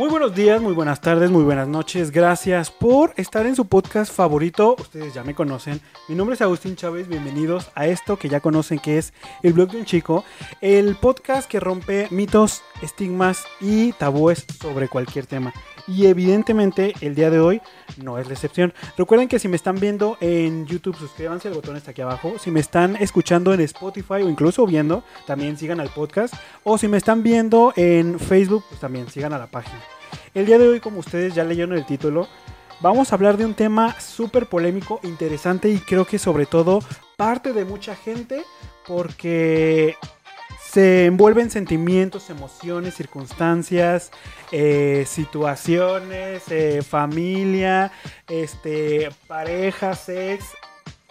Muy buenos días, muy buenas tardes, muy buenas noches. Gracias por estar en su podcast favorito. Ustedes ya me conocen. Mi nombre es Agustín Chávez. Bienvenidos a esto que ya conocen que es El blog de un chico. El podcast que rompe mitos, estigmas y tabúes sobre cualquier tema. Y evidentemente el día de hoy no es la excepción. Recuerden que si me están viendo en YouTube, suscríbanse, el botón está aquí abajo. Si me están escuchando en Spotify o incluso viendo, también sigan al podcast. O si me están viendo en Facebook, pues también sigan a la página. El día de hoy, como ustedes ya leyeron el título, vamos a hablar de un tema súper polémico, interesante y creo que sobre todo parte de mucha gente porque se envuelven sentimientos, emociones, circunstancias, eh, situaciones, eh, familia, este, pareja, sex,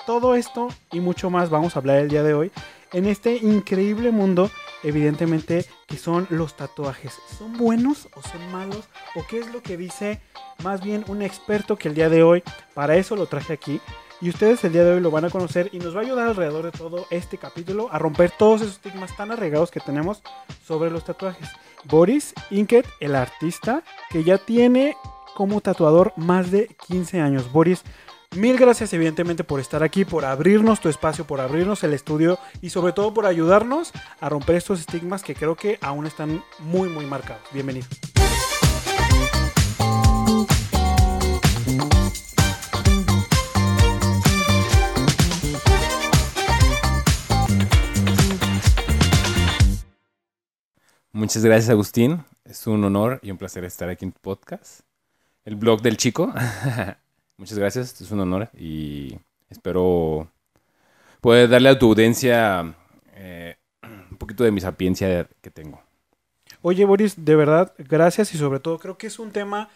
todo esto y mucho más vamos a hablar el día de hoy en este increíble mundo, evidentemente, que son los tatuajes. ¿Son buenos o son malos? ¿O qué es lo que dice más bien un experto que el día de hoy, para eso lo traje aquí, y ustedes el día de hoy lo van a conocer y nos va a ayudar alrededor de todo este capítulo a romper todos esos estigmas tan arraigados que tenemos sobre los tatuajes. Boris Inket, el artista, que ya tiene como tatuador más de 15 años. Boris, mil gracias evidentemente por estar aquí, por abrirnos tu espacio, por abrirnos el estudio y sobre todo por ayudarnos a romper estos estigmas que creo que aún están muy muy marcados. Bienvenido. Muchas gracias, Agustín. Es un honor y un placer estar aquí en tu podcast. El blog del chico. Muchas gracias, es un honor y espero poder darle a tu audiencia eh, un poquito de mi sapiencia que tengo. Oye, Boris, de verdad, gracias y sobre todo creo que es un tema,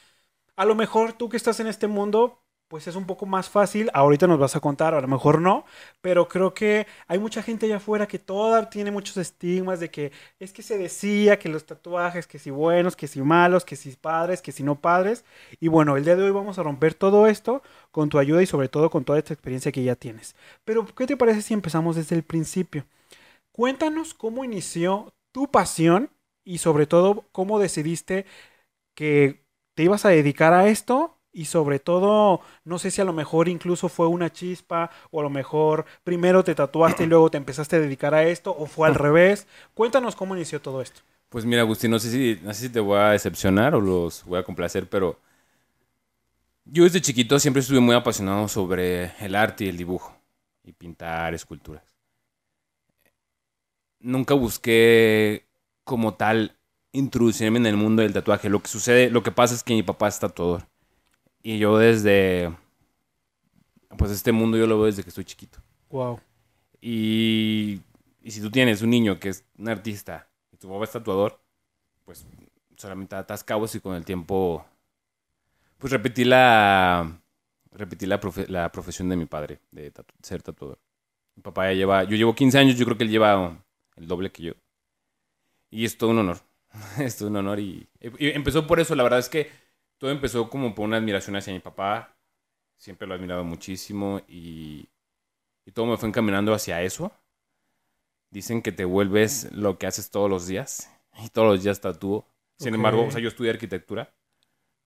a lo mejor tú que estás en este mundo, pues es un poco más fácil. Ahorita nos vas a contar, a lo mejor no, pero creo que hay mucha gente allá afuera que toda tiene muchos estigmas de que es que se decía que los tatuajes, que si buenos, que si malos, que si padres, que si no padres. Y bueno, el día de hoy vamos a romper todo esto con tu ayuda y sobre todo con toda esta experiencia que ya tienes. Pero, ¿qué te parece si empezamos desde el principio? Cuéntanos cómo inició tu pasión y sobre todo cómo decidiste que te ibas a dedicar a esto y sobre todo, no sé si a lo mejor incluso fue una chispa o a lo mejor primero te tatuaste y luego te empezaste a dedicar a esto o fue al revés. Cuéntanos cómo inició todo esto. Pues mira, Agustín, no sé si, no sé si te voy a decepcionar o los voy a complacer, pero yo desde chiquito siempre estuve muy apasionado sobre el arte y el dibujo y pintar esculturas. Nunca busqué como tal introducirme en el mundo del tatuaje. Lo que sucede, lo que pasa es que mi papá es tatuador. Y yo desde. Pues este mundo yo lo veo desde que estoy chiquito. Wow. Y, y si tú tienes un niño que es un artista y tu papá es tatuador, pues solamente atas cabos y con el tiempo. Pues repetí la. Repetí la, profe- la profesión de mi padre, de tatu- ser tatuador. Mi papá ya lleva. Yo llevo 15 años, yo creo que él lleva el doble que yo. Y es todo un honor. es todo un honor. Y, y empezó por eso, la verdad es que todo empezó como por una admiración hacia mi papá. Siempre lo he admirado muchísimo y, y todo me fue encaminando hacia eso. Dicen que te vuelves lo que haces todos los días y todos los días tatúo. Sin embargo, o sea, yo estudié arquitectura,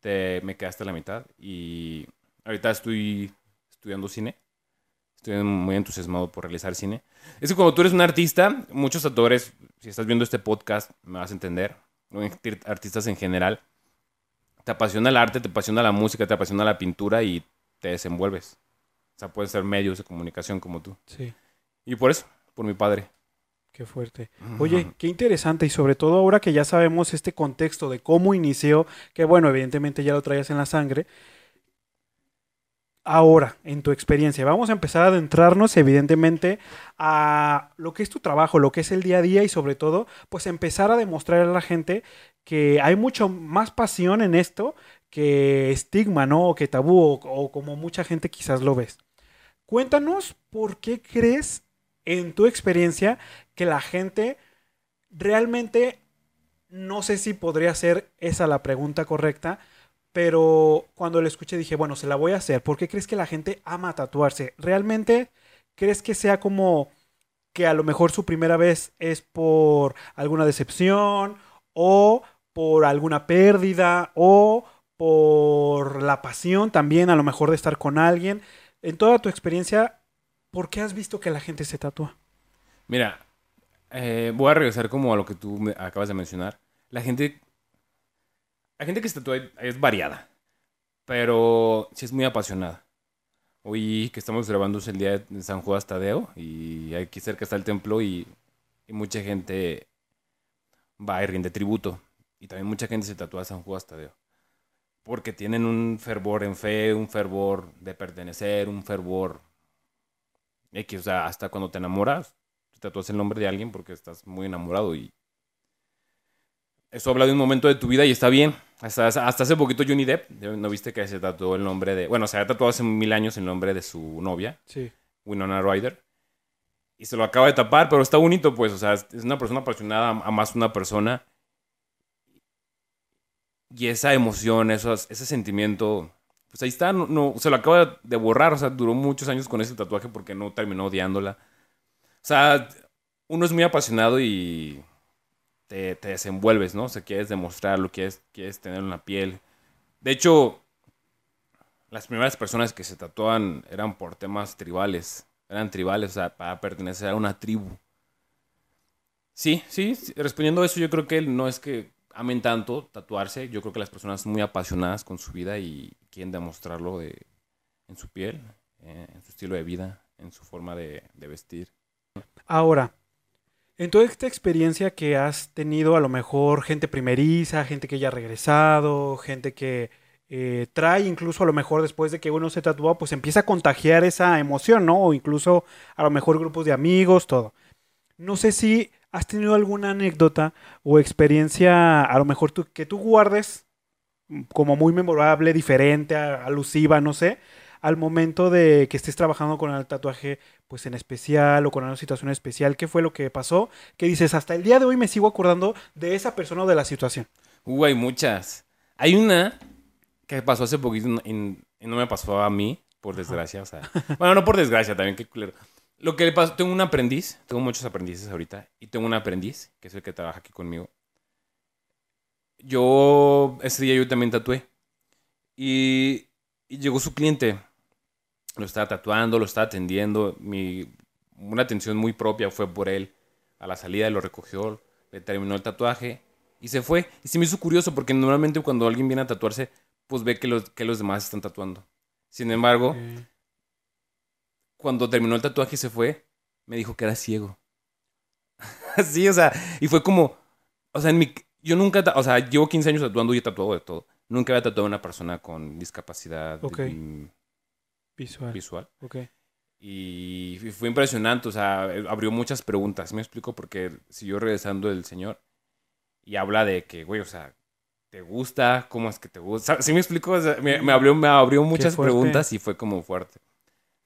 te, me quedaste a la mitad y ahorita estoy estudiando cine. Estoy muy entusiasmado por realizar cine. Es que cuando tú eres un artista, muchos actores, si estás viendo este podcast, me vas a entender, artistas en general, te apasiona el arte, te apasiona la música, te apasiona la pintura y te desenvuelves. O sea, puedes ser medios de comunicación como tú. Sí, Y por eso, por mi padre. qué fuerte. Oye, qué interesante y sobre todo ahora que ya sabemos este contexto de cómo inició, que bueno, evidentemente ya lo traías en la sangre. Ahora, en tu experiencia, vamos a empezar a adentrarnos evidentemente a lo que es tu trabajo, lo que es el día a día y sobre todo, pues empezar a demostrar a la gente que hay mucho más pasión en esto que estigma, ¿no? O que tabú, o, como mucha gente quizás lo ves. Cuéntanos por qué crees, en tu experiencia, que la gente realmente, no sé si podría ser esa la pregunta correcta, pero cuando lo escuché dije, bueno, se la voy a hacer. ¿Por qué crees que la gente ama tatuarse? ¿Realmente crees que sea como que a lo mejor su primera vez es por alguna decepción o por alguna pérdida o por la pasión también, a lo mejor de estar con alguien. En toda tu experiencia, ¿por qué has visto que la gente se tatúa? Mira, eh, voy a regresar como a lo que tú me acabas de mencionar. La gente, la gente que se tatúa es variada, pero sí es muy apasionada. Hoy que estamos grabando es el día de San Juan Tadeo y aquí cerca está el templo y, y mucha gente va y rinde tributo. Y también mucha gente se tatúa a San Juan Tadeo. Porque tienen un fervor en fe, un fervor de pertenecer, un fervor X. O sea, hasta cuando te enamoras, te tatúas el nombre de alguien porque estás muy enamorado y eso habla de un momento de tu vida y está bien. Hasta, hasta hace poquito Johnny Depp, ¿no viste que se tatuó el nombre de... Bueno, se ha tatuado hace mil años el nombre de su novia, Sí. Winona Ryder. Y se lo acaba de tapar, pero está bonito, pues. O sea, es una persona apasionada a más una persona. Y esa emoción, esos, ese sentimiento, pues ahí está, no, se lo acaba de borrar. O sea, duró muchos años con ese tatuaje porque no terminó odiándola. O sea, uno es muy apasionado y te, te desenvuelves, ¿no? O sea, quieres demostrarlo, quieres, quieres tenerlo en la piel. De hecho, las primeras personas que se tatuaban eran por temas tribales. Eran tribales, o sea, para pertenecer a una tribu. Sí, sí, respondiendo a eso, yo creo que no es que amen tanto tatuarse. Yo creo que las personas son muy apasionadas con su vida y quieren demostrarlo de, en su piel, eh, en su estilo de vida, en su forma de, de vestir. Ahora, en toda esta experiencia que has tenido, a lo mejor gente primeriza, gente que ya ha regresado, gente que eh, trae incluso a lo mejor después de que uno se tatúa, pues empieza a contagiar esa emoción, ¿no? O incluso a lo mejor grupos de amigos, todo. No sé si has tenido alguna anécdota o experiencia, a lo mejor tú, que tú guardes mm, como muy memorable, diferente, alusiva, no sé, al momento de que estés trabajando con el tatuaje, pues en especial o con una situación especial, ¿qué fue lo que pasó? Que dices, hasta el día de hoy me sigo acordando de esa persona o de la situación. Uh, hay muchas. Hay una que pasó hace poquito y, y no me pasó a mí, por desgracia. O sea, bueno, no por desgracia, también, qué culero. Lo que le pasó, tengo un aprendiz, tengo muchos aprendices ahorita, y tengo un aprendiz, que es el que trabaja aquí conmigo. Yo, ese día yo también tatué. Y, llegó su cliente. Lo estaba tatuando, lo estaba atendiendo. Mi, una atención muy propia fue por él. A la salida lo recogió, le terminó el tatuaje y se fue. Y se me hizo curioso porque normalmente cuando alguien viene a tatuarse, pues ve que los, que los demás están tatuando. Sin embargo, cuando terminó el tatuaje y se fue, me dijo que era ciego. sí, o sea, y fue como, o sea, en mi, yo nunca, o sea, llevo 15 años tatuando y he tatuado de todo. Nunca había tatuado a una persona con discapacidad visual. visual. Ok. Y fue impresionante, o sea, eh, abrió muchas preguntas. ¿Me explico? Porque siguió regresando el señor y habla de que, güey, o sea, ¿te gusta? ¿Cómo es que te gusta? ¿Sí me explico? O sea, me, me abrió, me abrió muchas preguntas y fue como fuerte.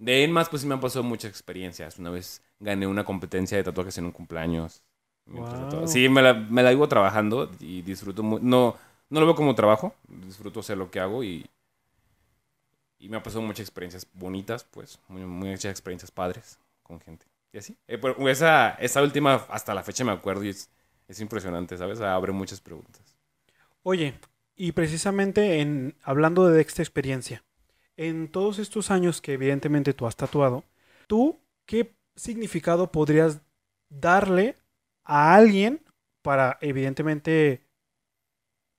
De ahí en más, pues sí me han pasado muchas experiencias. Una vez gané una competencia de tatuajes en un cumpleaños. Wow. Sí, me la, me la vivo trabajando y disfruto mu- No, no lo veo como trabajo, disfruto hacer lo que hago y, y me ha pasado muchas experiencias bonitas, pues, muy- muchas experiencias padres con gente. Y así. Eh, pero esa, esa última, hasta la fecha me acuerdo y es, es impresionante, ¿sabes? Abre muchas preguntas. Oye, y precisamente en hablando de esta experiencia, en todos estos años que evidentemente tú has tatuado, ¿tú qué significado podrías darle a alguien para evidentemente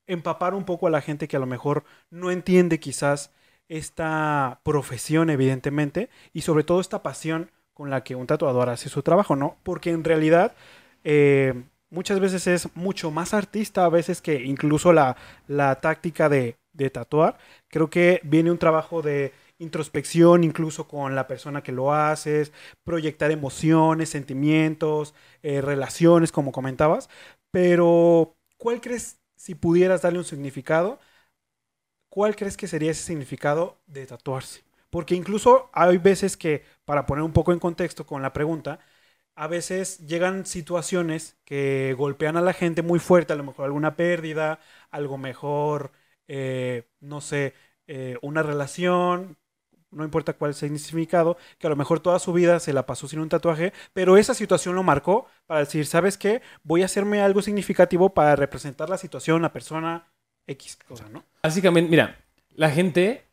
empapar un poco a la gente que a lo mejor no entiende quizás esta profesión evidentemente y sobre todo esta pasión con la que un tatuador hace su trabajo, ¿no? Porque en realidad eh, muchas veces es mucho más artista a veces que incluso la, la táctica de, de tatuar. Creo que viene un trabajo de introspección incluso con la persona que lo haces, proyectar emociones, sentimientos, eh, relaciones, como comentabas. Pero, ¿cuál crees, si pudieras darle un significado, cuál crees que sería ese significado de tatuarse? Porque incluso hay veces que, para poner un poco en contexto con la pregunta, a veces llegan situaciones que golpean a la gente muy fuerte, a lo mejor alguna pérdida, algo mejor, eh, no sé, eh, una relación, no importa cuál sea el significado, que a lo mejor toda su vida se la pasó sin un tatuaje, pero esa situación lo marcó para decir, ¿sabes qué? Voy a hacerme algo significativo para representar la situación, la persona X cosa, ¿no? Básicamente, mira, la gente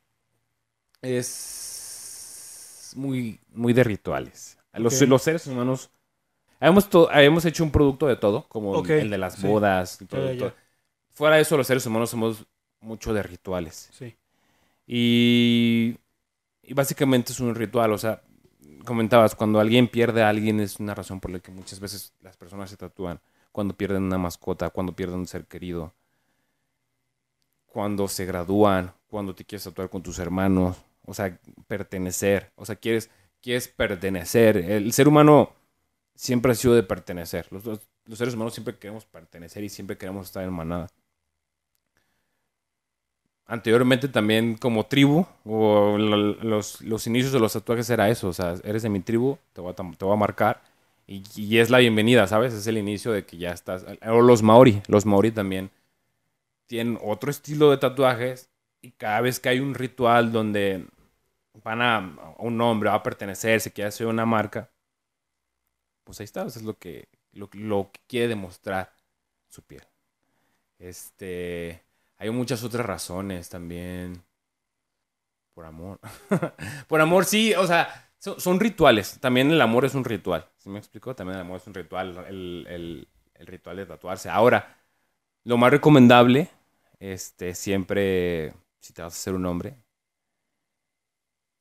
es muy, muy de rituales. Los, los seres humanos hemos hecho un producto de todo, como el de las sí. bodas y todo, Ya, ya. todo. Fuera de eso, los seres humanos somos mucho de rituales. Sí. Y, y básicamente es un ritual, o sea, comentabas, cuando alguien pierde a alguien es una razón por la que muchas veces las personas se tatúan. Cuando pierden una mascota, cuando pierden un ser querido, cuando se gradúan, cuando te quieres tatuar con tus hermanos, o sea, pertenecer, o sea, quieres, quieres pertenecer. El ser humano siempre ha sido de pertenecer. Los, los- los seres humanos siempre queremos pertenecer y siempre queremos estar en manada anteriormente también como tribu, o lo- los, los inicios de los tatuajes era eso, o sea, eres de mi tribu, te voy a, te voy a marcar, y, y es la bienvenida, ¿sabes? Es el inicio de que ya estás, o los maori, los maori también tienen otro estilo de tatuajes, y cada vez que hay un ritual donde van a, a un nombre, va a pertenecer, se quiere hacer una marca, pues ahí está, eso es lo que, lo, lo que quiere demostrar su piel. Este... Hay muchas otras razones también. Por amor. Por amor, sí, o sea, son, rituales. También el amor es un ritual. ¿Sí me explico? También el amor es un ritual. El, el- el ritual de tatuarse. Ahora, lo más recomendable, este, siempre, si te vas a hacer un hombre,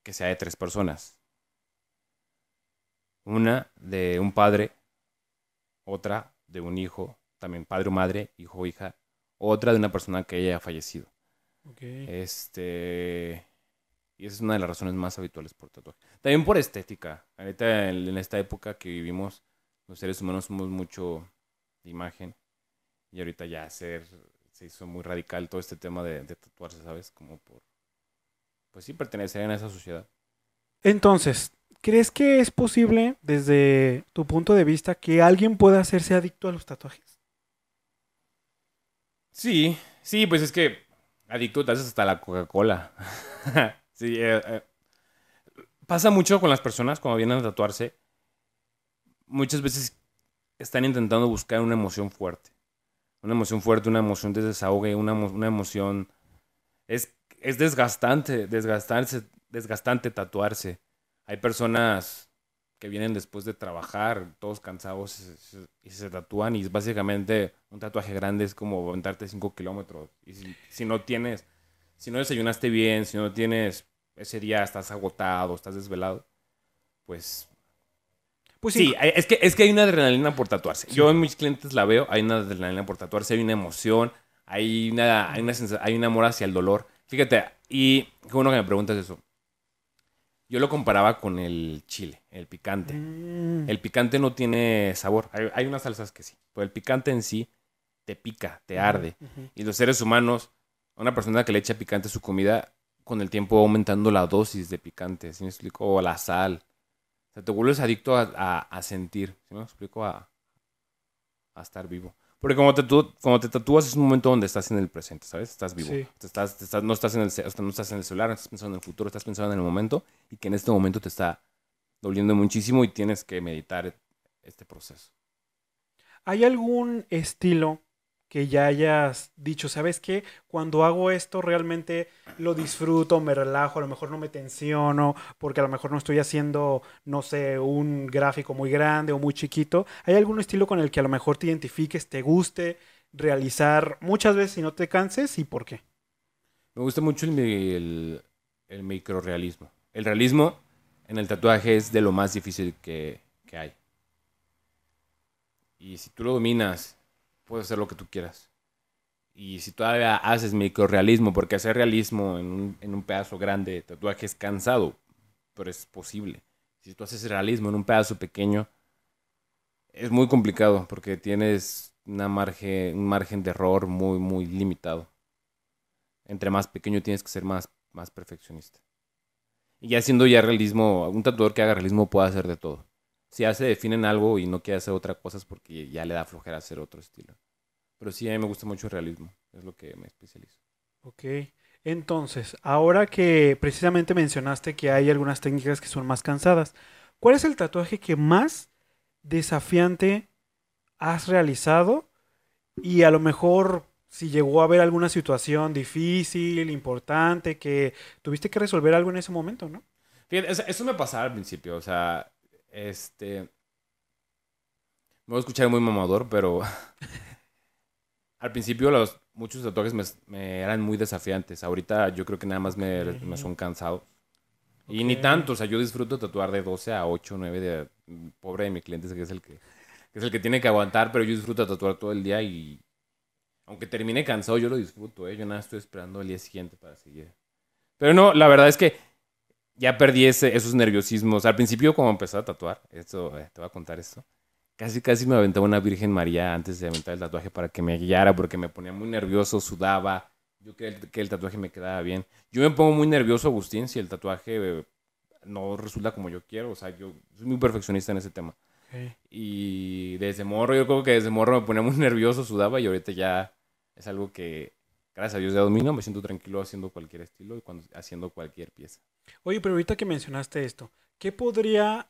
que sea de tres personas. Una de un padre, otra de un hijo, también padre o madre, hijo o hija, otra de una persona que haya fallecido. Ok. Este. Y esa es una de las razones más habituales por tatuaje. También por estética. Ahorita, en, en esta época que vivimos, los seres humanos somos mucho de imagen. Y ahorita ya ser, se hizo muy radical todo este tema de, de tatuarse, ¿sabes? Como por. Pues sí, pertenecer a esa sociedad. Entonces, ¿crees que es posible, desde tu punto de vista, que alguien pueda hacerse adicto a los tatuajes? Sí, sí, pues es que adicto te haces hasta la Coca-Cola. sí, eh, eh, pasa mucho con las personas cuando vienen a tatuarse. Muchas veces están intentando buscar una emoción fuerte. Una emoción fuerte, una emoción de desahogue, una, una emoción... Es, es desgastante, desgastarse, desgastante tatuarse. Hay personas que vienen después de trabajar, todos cansados, y se- tatúan y básicamente un tatuaje grande es como aventarte 5 kilómetros. Y si, si no tienes, si no desayunaste bien, si no tienes, ese día estás agotado, estás desvelado, pues Pues sí, hay- es que, es que hay una adrenalina por tatuarse. Yo en mis clientes la veo, hay una adrenalina por tatuarse, hay una emoción, hay una, hay una hay un amor hacia el dolor. Fíjate, y qué bueno que me preguntas eso. Yo lo comparaba con el chile, el picante. Mm, El picante no tiene sabor. Hay, hay unas salsas que sí, pero el picante en sí te pica, te arde. Y los seres humanos, una persona que le echa picante a su comida, con el tiempo va aumentando la dosis de picante, ¿sí me explico? O la sal. O sea, te vuelves adicto a, a- a sentir, ¿sí me explico? A, a estar vivo. Porque como te, cuando te tatúas es un momento donde estás en el presente, ¿sabes? Estás vivo. Sí. Te estás, te estás- no, estás en el, ce- o sea, no estás en el celular, no estás pensando en el futuro, estás pensando en el momento y que en este momento te está doliendo muchísimo y tienes que meditar este proceso. ¿Hay algún estilo que ya hayas dicho, sabes qué? Cuando hago esto realmente lo disfruto, me relajo, a lo mejor no me tensiono, porque a lo mejor no estoy haciendo, no sé, un gráfico muy grande o muy chiquito. ¿Hay algún estilo con el que a lo mejor te identifiques, te guste realizar muchas veces y no te canses y por qué? Me gusta mucho el, el, el microrealismo. El realismo en el tatuaje es de lo más difícil que, que hay. Y si tú lo dominas, puedes hacer lo que tú quieras. Y si todavía haces microrealismo, porque hacer realismo en un, en un pedazo grande de tatuaje es cansado, pero es posible. Si tú haces realismo en un pedazo pequeño, es muy complicado porque tienes una margen, un margen de error muy, muy limitado entre más pequeño tienes que ser más, más perfeccionista. Y ya haciendo ya realismo, un tatuador que haga realismo puede hacer de todo. Si ya se define en algo y no quiere hacer otra cosa es porque ya le da flojera hacer otro estilo. Pero sí, a mí me gusta mucho el realismo, es lo que me especializo. Ok. Entonces, ahora que precisamente mencionaste que hay algunas técnicas que son más cansadas, ¿cuál es el tatuaje que más desafiante has realizado? Y a lo mejor si llegó a haber alguna situación difícil, importante, que tuviste que resolver algo en ese momento, ¿no? Fíjate, eso me pasaba al principio, o sea, este... Me voy a escuchar muy mamador, pero al principio los muchos tatuajes me, me eran muy desafiantes. Ahorita yo creo que nada más me, me son cansados. Y ni tanto, o sea, yo disfruto tatuar de 12 a 8, 9 de pobre de mi cliente que es el que, que es el que tiene que aguantar, pero yo disfruto tatuar todo el día y aunque termine cansado, yo lo disfruto, ¿eh? Yo nada estoy esperando el día siguiente para seguir. Pero no, la verdad es que ya perdí ese, esos nerviosismos. Al principio, cuando empecé a tatuar, esto, eh, te voy a contar esto. Casi, casi me aventaba una Virgen María antes de aventar el tatuaje para que me guiara, porque me ponía muy nervioso, sudaba. Yo quería que el tatuaje me quedara bien. Yo me pongo muy nervioso, Agustín, si el tatuaje eh, no resulta como yo quiero. O sea, yo soy muy perfeccionista en ese tema. Y desde morro, yo creo que desde morro me ponía muy nervioso, sudaba y ahorita ya es algo que, gracias a Dios, ya domino. Me siento tranquilo haciendo cualquier estilo y cuando, haciendo cualquier pieza. Oye, pero ahorita que mencionaste esto, ¿qué podría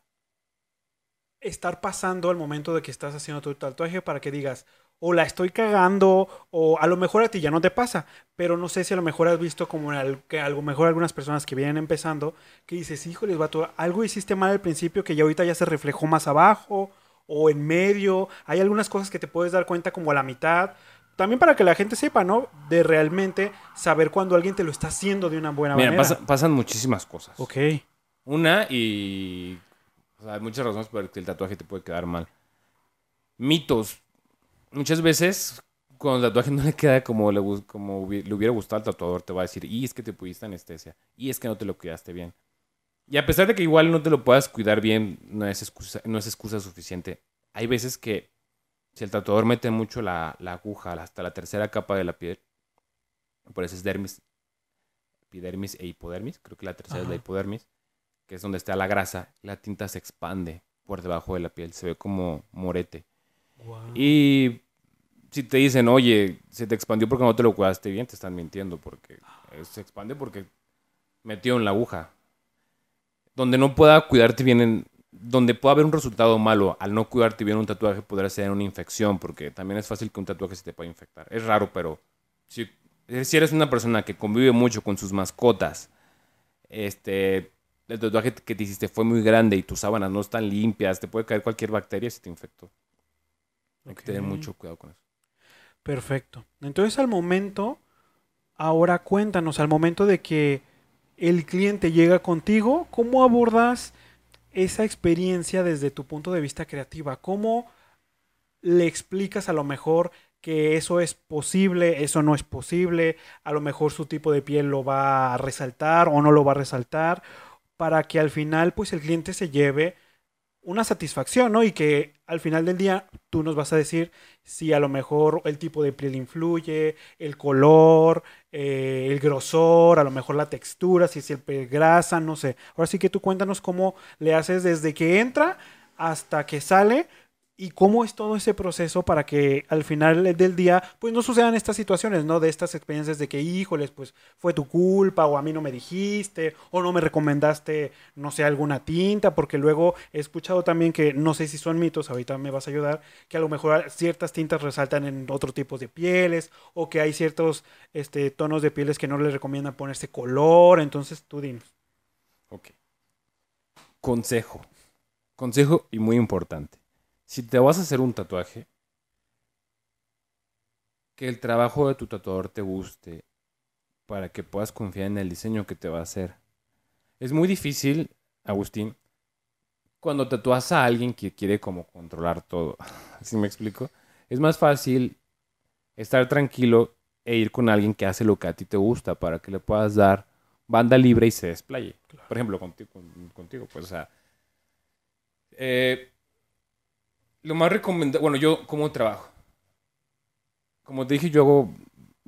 estar pasando al momento de que estás haciendo tu tatuaje para que digas, o la estoy cagando, o a lo mejor a ti ya no te pasa, pero no sé si a lo mejor has visto como que a lo mejor algunas personas que vienen empezando, que dices, híjole, vato, algo hiciste mal al principio que ya ahorita ya se reflejó más abajo, o en medio, hay algunas cosas que te puedes dar cuenta como a la mitad, también para que la gente sepa, ¿no? De realmente saber cuando alguien te lo está haciendo de una buena Mira, manera. pasa- pasan muchísimas cosas. Ok. Una y... O sea, hay muchas razones por las que el tatuaje te puede quedar mal. Mitos. Muchas veces, cuando el tatuaje no le queda como le, como le hubiera gustado al tatuador, te va a decir, y es que te pusiste anestesia, y es que no te lo cuidaste bien. Y a pesar de que igual no te lo puedas cuidar bien, no es excusa, no es excusa suficiente. Hay veces que si el tatuador mete mucho la, la aguja hasta la tercera capa de la piel, por eso es dermis, epidermis e hipodermis, creo que la tercera es la hipodermis, que es donde está la grasa, la tinta se expande por debajo de la piel, se ve como morete. Y si te dicen, oye, se te expandió porque no te lo cuidaste bien, te están mintiendo, porque eh, se expande porque metió en la aguja. Donde no pueda cuidarte bien, en- donde pueda haber un resultado malo al no cuidarte bien un tatuaje, podrá ser una infección, porque también es fácil que un tatuaje se te pueda infectar. Es raro, pero si, si eres una persona que convive mucho con sus mascotas, este, el tatuaje que te hiciste fue muy grande y tus sábanas no están limpias, te puede caer cualquier bacteria si te infectó. Hay que tener mucho cuidado con eso. Perfecto. Entonces al momento, ahora cuéntanos, al momento de que el cliente llega contigo, ¿cómo abordas esa experiencia desde tu punto de vista creativa? ¿Cómo le explicas a lo mejor que eso es posible, eso no es posible, a lo mejor su tipo de piel lo va a resaltar o no lo va a resaltar, para que al final pues el cliente se lleve una satisfacción, ¿no? Y que al final del día tú nos vas a decir si a lo mejor el tipo de piel influye, el color, eh, el grosor, a lo mejor la textura, si es el piel grasa, no sé. Ahora sí que tú cuéntanos cómo le haces desde que entra hasta que sale y cómo es todo ese proceso para que al final del día pues no sucedan estas situaciones, ¿no? De estas experiencias de que, híjoles, pues fue tu culpa o a mí no me dijiste o no me recomendaste, no sé, alguna tinta, porque luego he escuchado también que, no sé si son mitos, ahorita me vas a ayudar, que a lo mejor ciertas tintas resaltan en otro tipo de pieles o que hay ciertos este, tonos de pieles que no les recomiendan ponerse color, entonces tú dinos. Ok. Consejo. Consejo y muy importante. Si te vas a hacer un tatuaje, que el trabajo de tu tatuador te guste para que puedas confiar en el diseño que te va a hacer. Es muy difícil, Agustín, cuando tatúas a alguien que quiere como controlar todo. ¿Sí me explico? Es más fácil estar tranquilo e ir con alguien que hace lo que a ti te gusta para que le puedas dar banda libre y se desplaye. Por ejemplo, contigo, con- contigo pues, o sea. eh, lo más recomendable. Bueno, yo, ¿cómo trabajo? Como te dije, yo hago,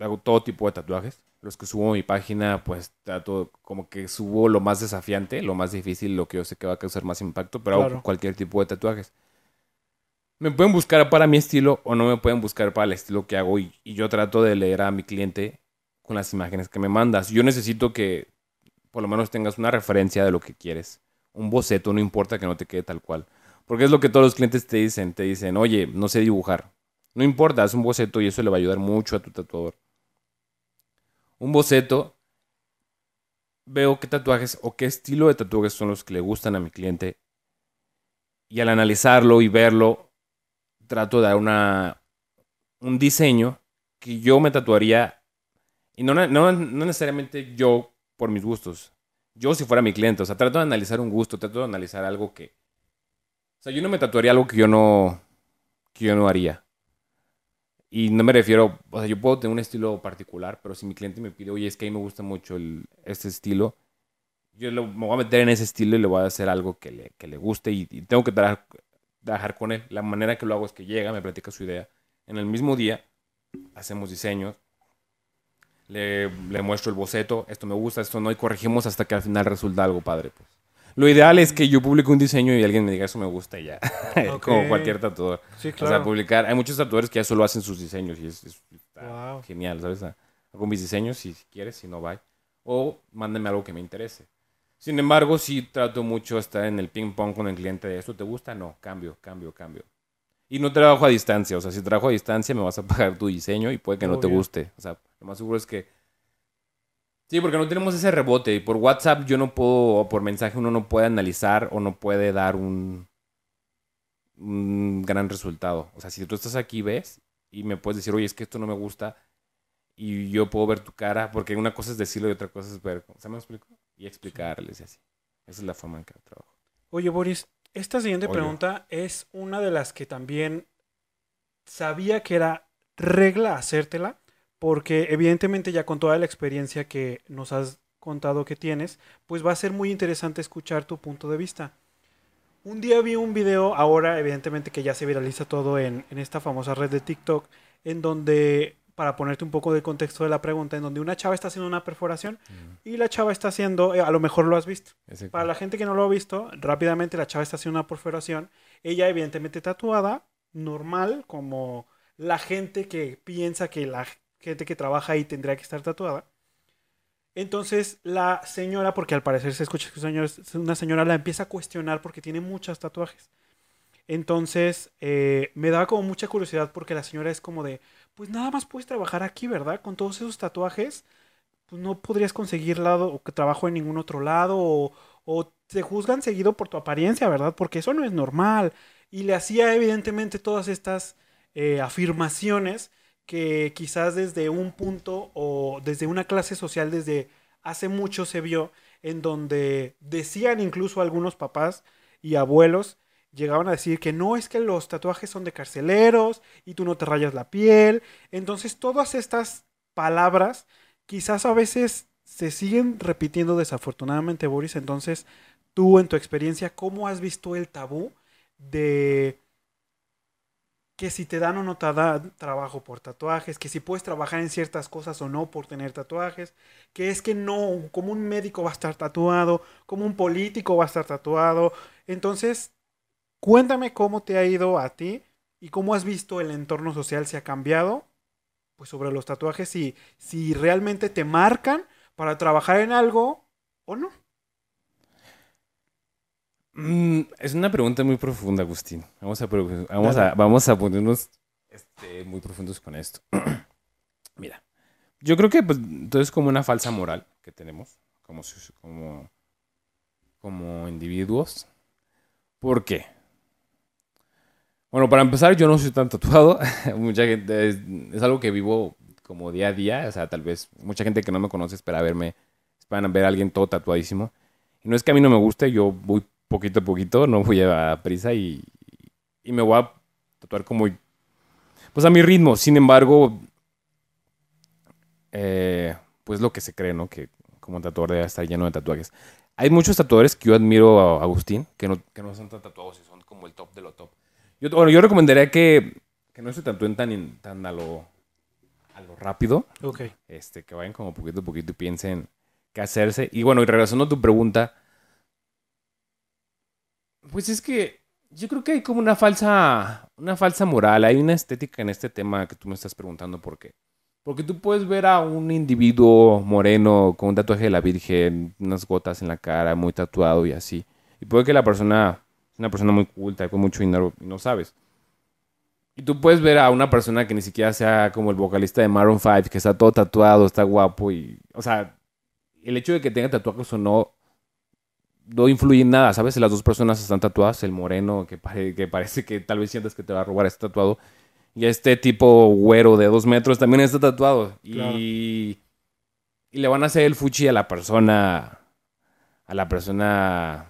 hago todo tipo de tatuajes. Los que subo a mi página, pues trato como que subo lo más desafiante, lo más difícil, lo que yo sé que va a causar más impacto, pero hago Claro. cualquier tipo de tatuajes. Me pueden buscar para mi estilo o no me pueden buscar para el estilo que hago y, y yo trato de leer a mi cliente con las imágenes que me mandas. Yo necesito que por lo menos tengas una referencia de lo que quieres. Un boceto, no importa que no te quede tal cual. Porque es lo que todos los clientes te dicen. Te dicen, oye, no sé dibujar. No importa, haz un boceto y eso le va a ayudar mucho a tu tatuador. Un boceto, veo qué tatuajes o qué estilo de tatuajes son los que le gustan a mi cliente. Y al analizarlo y verlo, trato de dar una, un diseño que yo me tatuaría. Y no, no, no necesariamente yo por mis gustos. Yo si fuera mi cliente, o sea, trato de analizar un gusto, trato de analizar algo que... O sea, yo no me tatuaría algo que yo no, que yo no haría. Y no me refiero, o sea, yo puedo tener un estilo particular, pero si mi cliente me pide, oye, es que a mí me gusta mucho este estilo, yo me voy a meter en ese estilo y le voy a hacer algo que le, que le guste y, tengo que trabajar, trabajar con él. La manera que lo hago es que llega, me platica su idea. En el mismo día hacemos diseños, le, le muestro el boceto, esto me gusta, esto no, y corregimos hasta que al final resulta algo padre. Pues. Lo ideal es que yo publique un diseño y alguien me diga eso me gusta y ya. Como cualquier tatuador. Sí, claro. O sea, publicar. Hay muchos tatuadores que ya solo hacen sus diseños y es, genial, ¿sabes? Hago mis diseños si quieres, si no, va. O mándame algo que me interese. Sin embargo, sí trato mucho estar en el ping pong con el cliente de esto te gusta, no, cambio, cambio, cambio. Y no trabajo a distancia, o sea, si trabajo a distancia me vas a pagar tu diseño y puede que no te guste. O sea, lo más seguro es que Sí, porque no tenemos ese rebote. Y por WhatsApp yo no puedo, o por mensaje uno no puede analizar o no puede dar un, un gran resultado. O sea, si tú estás aquí, ves, y me puedes decir, oye, es que esto no me gusta, y yo puedo ver tu cara, porque una cosa es decirlo y otra cosa es ver. ¿Se me explico? Y explicarles y así. Esa es la forma en que trabajo. Oye, Boris, esta siguiente pregunta es una de las que también sabía que era regla hacértela, porque evidentemente ya con toda la experiencia que nos has contado que tienes, pues va a ser muy interesante escuchar tu punto de vista. Un día vi un video, ahora evidentemente que ya se viraliza todo en, esta famosa red de TikTok, en donde, para ponerte un poco de contexto de la pregunta, en donde una chava está haciendo una perforación y la chava está haciendo, eh, a lo mejor lo has visto. Para la gente que no lo ha visto, rápidamente la chava está haciendo una perforación, ella evidentemente tatuada, normal, como la gente que piensa que la gente que trabaja ahí tendría que estar tatuada. Entonces la señora, porque al parecer se escucha que una señora la empieza a cuestionar porque tiene muchos tatuajes. Entonces eh, me daba como mucha curiosidad porque la señora es como de, pues nada más puedes trabajar aquí, ¿verdad? Con todos esos tatuajes, pues no podrías conseguir lado o que trabajo en ningún otro lado o, o te juzgan seguido por tu apariencia, ¿verdad? Porque eso no es normal. Y le hacía evidentemente todas estas eh, afirmaciones que quizás desde un punto o desde una clase social desde hace mucho se vio en donde decían incluso algunos papás y abuelos llegaban a decir que no es que los tatuajes son de carceleros y tú no te rayas la piel. Entonces todas estas palabras quizás a veces se siguen repitiendo desafortunadamente, Boris. Entonces tú en tu experiencia, ¿cómo has visto el tabú de que si te dan o no te dan trabajo por tatuajes, que si puedes trabajar en ciertas cosas o no por tener tatuajes, que es que no, como un médico va a estar tatuado, como un político va a estar tatuado. Entonces, cuéntame cómo te ha ido a ti y cómo has visto el entorno social se ha cambiado, pues sobre los tatuajes, y si realmente te marcan para trabajar en algo o no. Mm, es una pregunta muy profunda, Agustín. Vamos a, vamos a, vamos a ponernos este, muy profundos con esto. Mira, yo creo que pues, es como una falsa moral que tenemos como, como, como individuos. ¿Por qué? Bueno, para empezar, yo no soy tan tatuado. mucha gente es, algo que vivo como día a día. O sea, tal vez mucha gente que no me conoce espera verme, esperan ver a alguien todo tatuadísimo. Y no es que a mí no me guste, yo voy poquito a poquito, no voy a prisa y, y me voy a tatuar como, pues a mi ritmo. Sin embargo, eh, pues lo que se cree, ¿no? Que como tatuador debe estar lleno de tatuajes. Hay muchos tatuadores que yo admiro a Agustín, que no, que no son tan tatuados y son como el top de lo top. Yo, bueno, yo recomendaría que, que no se tatúen tan, tan a lo, a lo rápido. Ok. Este, que vayan como poquito a poquito y piensen qué hacerse. Y bueno, y regresando a tu pregunta, pues es que yo creo que hay como una falsa, una falsa moral, hay una estética en este tema que tú me estás preguntando por qué. Porque tú puedes ver a un individuo moreno con un tatuaje de la Virgen, unas gotas en la cara, muy tatuado y así. Y puede que la persona es una persona muy culta, con mucho dinero y no sabes. Y tú puedes ver a una persona que ni siquiera sea como el vocalista de Maroon 5, que está todo tatuado, está guapo y... O sea, el hecho de que tenga tatuajes o no no influye en nada, ¿sabes? Las dos personas están tatuadas, el moreno que, que parece que tal vez sientes que te va a robar está tatuado y este tipo güero de dos metros también está tatuado. Y, y le van a hacer el fuchi a la persona. A la persona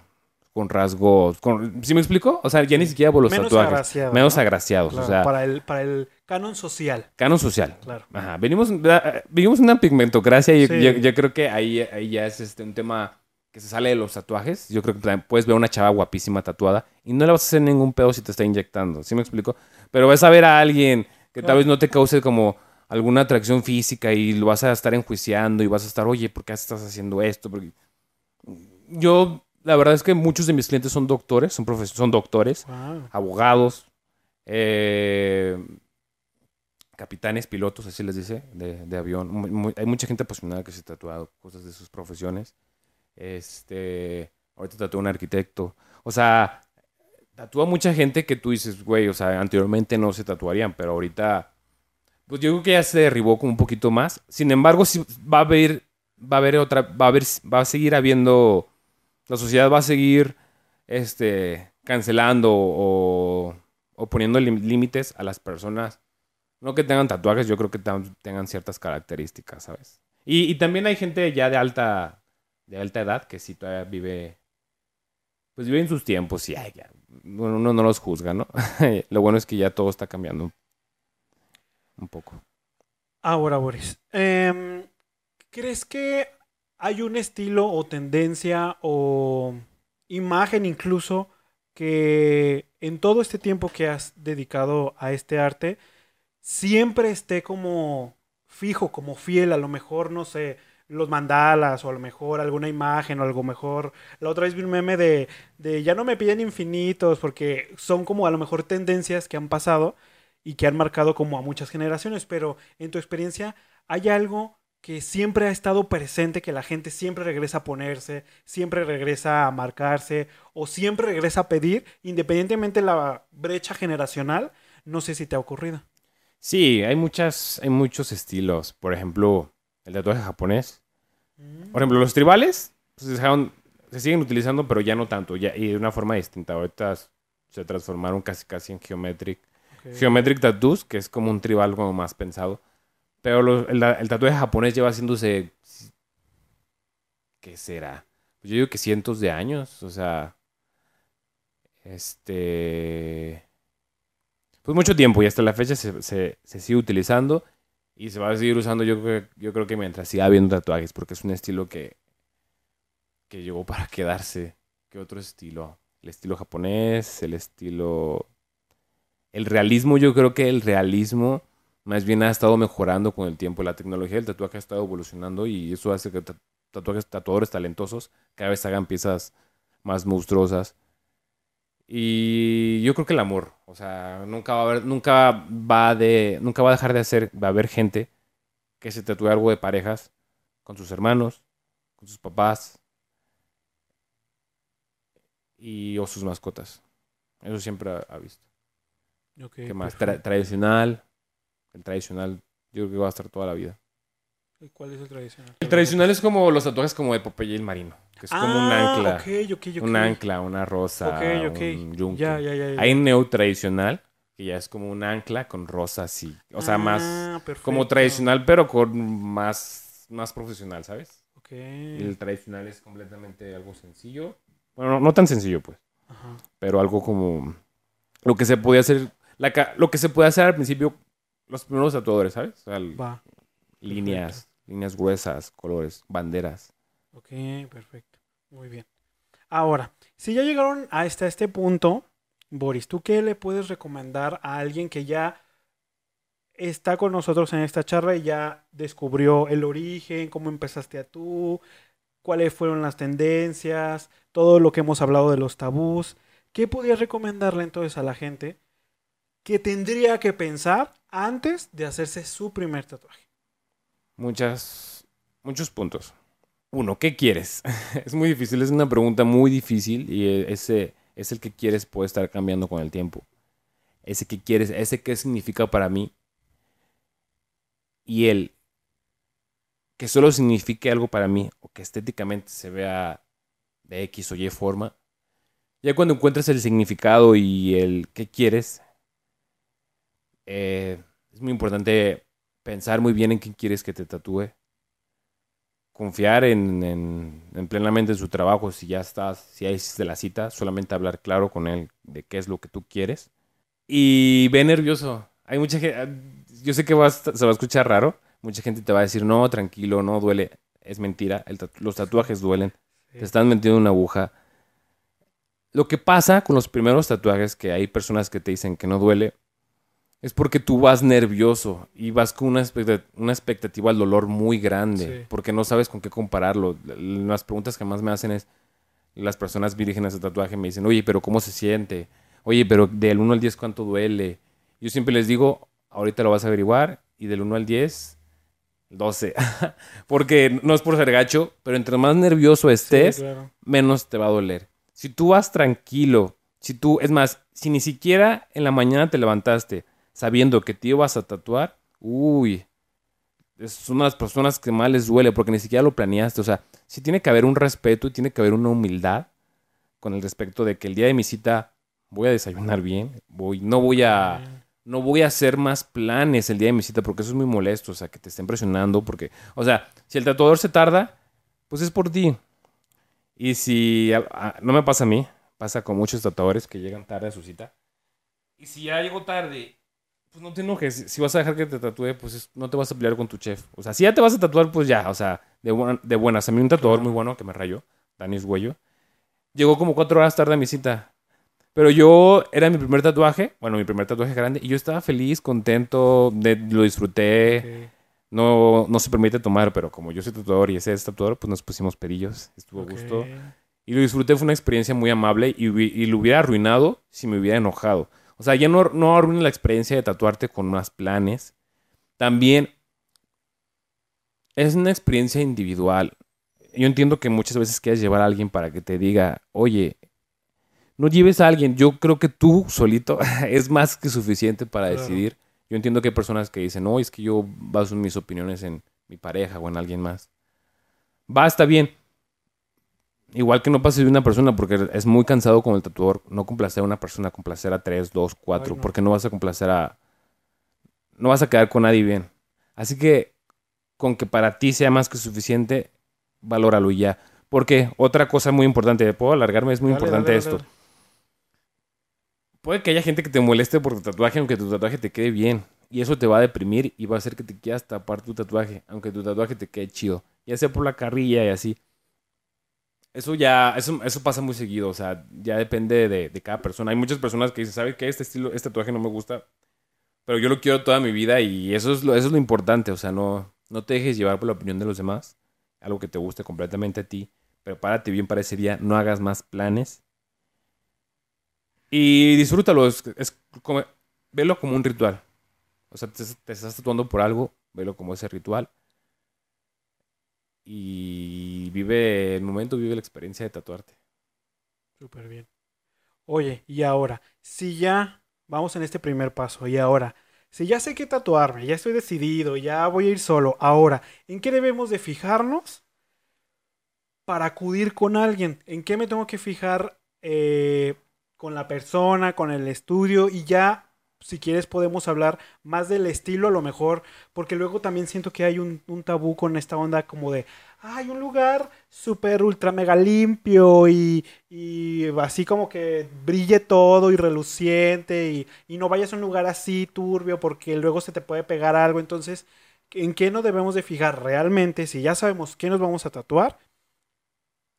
con rasgos. Con, ¿Sí me explico? O sea, ya ni siquiera por los Menos tatuajes. agraciados, Menos ¿no? agraciados. Claro, o sea, para, el, para el canon social. canon social. Claro. Ajá. Venimos, eh, vivimos una pigmentocracia y Sí. yo, yo creo que ahí, ahí ya es este, un tema que se sale de los tatuajes. Yo creo que también puedes ver a una chava guapísima tatuada y no le vas a hacer ningún pedo si te está inyectando. ¿Sí me explico? Pero vas a ver a alguien que tal vez no te cause como alguna atracción física y lo vas a estar enjuiciando y vas a estar, oye, ¿por qué estás haciendo esto? Porque yo, la verdad es que muchos de mis clientes son doctores, son, profes- son doctores Wow. abogados, eh, capitanes, pilotos, así les dice, de, de avión. Hay mucha gente apasionada que se tatúa cosas de sus profesiones. Este, ahorita tatúa un arquitecto. O sea, tatúa mucha gente que tú dices, güey, o sea, anteriormente no se tatuarían, pero ahorita, pues yo creo que ya se derribó como un poquito más. Sin embargo, sí va a haber, va a haber otra, va a haber, va a seguir habiendo, la sociedad va a seguir, este, cancelando o, o poniendo límites a las personas. No que tengan tatuajes, yo creo que tengan ciertas características, ¿sabes? Y, y también hay gente ya de alta, de alta edad que sí todavía vive, pues vive en sus tiempos y ya, uno uno no los juzga, ¿no? Lo bueno es que ya todo está cambiando un poco. Ahora, Boris, em, ¿crees que hay un estilo o tendencia o imagen incluso que en todo este tiempo que has dedicado a este arte siempre esté como fijo, como fiel, a lo mejor, no sé, los mandalas o a lo mejor alguna imagen o algo mejor. La otra vez vi un meme de, de ya no me piden infinitos porque son como a lo mejor tendencias que han pasado y que han marcado como a muchas generaciones, pero en tu experiencia, ¿hay algo que siempre ha estado presente, que la gente siempre regresa a ponerse, siempre regresa a marcarse o siempre regresa a pedir, independientemente de la brecha generacional? No sé si te ha ocurrido. Sí, hay muchas, hay muchos estilos. Por ejemplo, el tatuaje japonés. Por ejemplo, los tribales pues, se, dejaron- se siguen utilizando, pero ya no tanto, ya, y de una forma distinta. Ahorita se transformaron casi casi en geometric. Geometric tattoos, que es como un tribal como más pensado. Pero el, el tatuaje japonés lleva haciéndose... ¿Qué será? Pues yo digo que cientos de años. O sea... Este... Pues mucho tiempo y hasta la fecha se, se- se sigue utilizando. Y se va a seguir usando yo yo creo que mientras siga habiendo tatuajes. Porque es un estilo que... Que llegó para quedarse. ¿Qué otro estilo? El estilo japonés, el estilo el realismo, yo creo que el realismo más bien ha estado mejorando con el tiempo. La tecnología del tatuaje ha estado evolucionando y eso hace que ta- tatuajes, tatuadores talentosos cada vez hagan piezas más monstruosas. Y yo creo que el amor, o sea, nunca va a haber, nunca va de, nunca va a dejar de hacer, va a haber gente que se tatúe algo de parejas con sus hermanos, con sus papás y o sus mascotas. Eso siempre ha- ha visto. Ok, ¿Qué más? Tra- tradicional. El tradicional, yo creo que va a estar toda la vida. ¿Y ¿Cuál es el tradicional? El tradicional es como los tatuajes como de Popeye el Marino. Que es como un Ah, ancla. ok, ok, ok. Un ancla, una rosa, un yunque. Ya, ya. Hay un neo tradicional, que ya es como un ancla con rosas y... O sea, más... Ah, Como perfecto. tradicional, pero con más, más profesional, ¿sabes? Ok. El tradicional es completamente algo sencillo. Bueno, no, no tan sencillo, pues. Ajá. pero algo como lo que se podía hacer, la lo que se puede hacer al principio, los primeros tatuadores, ¿sabes? O sea, Va. líneas, líneas gruesas, colores, banderas. Ok, perfecto. Muy bien. Ahora, si ya llegaron hasta este punto, Boris, ¿tú qué le puedes recomendar a alguien que ya está con nosotros en esta charla y ya descubrió el origen, cómo empezaste a tú, cuáles fueron las tendencias, todo lo que hemos hablado de los tabús? ¿Qué podrías recomendarle entonces a la gente que tendría que pensar antes de hacerse su primer tatuaje? Muchas, muchos puntos. Uno, ¿qué quieres? es muy difícil, es una pregunta muy difícil y e, ese es el que quieres puede estar cambiando con el tiempo. Ese que quieres, ese qué significa para mí. Y el que solo signifique algo para mí o que estéticamente se vea de X o Y forma. Ya cuando encuentres el significado y el qué quieres, eh, es muy importante pensar muy bien en quién quieres que te tatúe. Confiar en, en, plenamente en su trabajo. Si ya estás, si ya hiciste la cita, solamente hablar claro con él de qué es lo que tú quieres. Y ve nervioso. Hay mucha gente. Yo sé que vas, se va a escuchar raro. Mucha gente te va a decir, no, tranquilo, no duele. Es mentira. los tatuajes duelen. Te están metiendo una aguja. Lo que pasa con los primeros tatuajes, que hay personas que te dicen que no duele, es porque tú vas nervioso y vas con una, expectativa, al dolor muy grande, porque no sabes con qué compararlo. Las preguntas que más me hacen es, las personas vírgenes de tatuaje me dicen, oye, pero ¿cómo se siente? Oye, pero del 1 al 10, ¿cuánto duele? Yo siempre les digo, ahorita lo vas a averiguar, y del 1 al 10, 12. porque no es por ser gacho, pero entre más nervioso estés, menos te va a doler. Si tú vas tranquilo, si tú, es más, si ni siquiera en la mañana te levantaste, sabiendo que te ibas a tatuar, uy, es una de las personas que más les duele porque ni siquiera lo planeaste. O sea, sí tiene que haber un respeto y tiene que haber una humildad con el respecto de que el día de mi cita voy a desayunar bien, voy, no voy a, no voy a hacer más planes el día de mi cita porque eso es muy molesto, o sea, que te estén presionando porque, o sea, si el tatuador se tarda, pues es por ti. Y si, no me pasa a mí, pasa con muchos tatuadores que llegan tarde a su cita. Y si ya llego tarde pues no te enojes. Si vas a dejar que te tatúe, pues no te vas a pelear con tu chef. O sea, si ya te vas a tatuar, pues ya, o sea, de, de buenas. A mí un tatuador muy bueno que me rayó, Danis Güello, llegó como cuatro horas tarde a mi cita. Pero yo, era mi primer tatuaje, bueno, mi primer tatuaje grande, y yo estaba feliz, contento, lo disfruté. No, no se permite tomar, pero como yo soy tatuador y ese es tatuador, pues nos pusimos pedillos, estuvo a gusto. Y lo disfruté, fue una experiencia muy amable y, y lo hubiera arruinado si me hubiera enojado. O sea, ya no, no arruina la experiencia de tatuarte con más planes. También es una experiencia individual. Yo entiendo que muchas veces quieres llevar a alguien para que te diga, oye, no lleves a alguien. Yo creo que tú solito es más que suficiente para decidir. Yo entiendo que hay personas que dicen, no, es que yo baso mis opiniones en mi pareja o en alguien más. Va, está bien. Igual que no pase de una persona, porque es muy cansado con el tatuador no complacer a una persona, complacer a tres, dos, cuatro, porque no vas a complacer a... No vas a quedar con nadie bien. Así que con que para ti sea más que suficiente, valóralo ya. Porque otra cosa muy importante, puedo alargarme, es muy importante esto. Puede que haya gente que te moleste por tu tatuaje, aunque tu tatuaje te quede bien. Y eso te va a deprimir y va a hacer que te quieras tapar tu tatuaje, aunque tu tatuaje te quede chido. Ya sea por la carrilla y así. Eso ya, eso, eso pasa muy seguido, o sea, ya depende de, cada persona. Hay muchas personas que dicen, ¿sabes qué? Este estilo, este tatuaje no me gusta, pero yo lo quiero toda mi vida y eso es lo, eso es lo importante, o sea, no, no te dejes llevar por la opinión de los demás, algo que te guste completamente a ti, prepárate bien para ese día, no hagas más planes y disfrútalo, es, como, velo como un ritual. O sea, te, te estás tatuando por algo, velo como ese ritual y vive el momento, vive la experiencia de tatuarte. Súper bien. Oye, y ahora, si ya vamos en este primer paso, y ahora, si ya sé qué tatuarme, ya estoy decidido, ya voy a ir solo, ahora, ¿en qué debemos de fijarnos para acudir con alguien? ¿En qué me tengo que fijar eh, con la persona, con el estudio y ya si quieres podemos hablar más del estilo a lo mejor, porque luego también siento que hay un, tabú con esta onda como de, hay un lugar súper ultra mega limpio y, y, así como que brille todo y reluciente y, y, no vayas a un lugar así turbio porque luego se te puede pegar algo, entonces, ¿en qué nos debemos de fijar realmente si ya sabemos qué nos vamos a tatuar?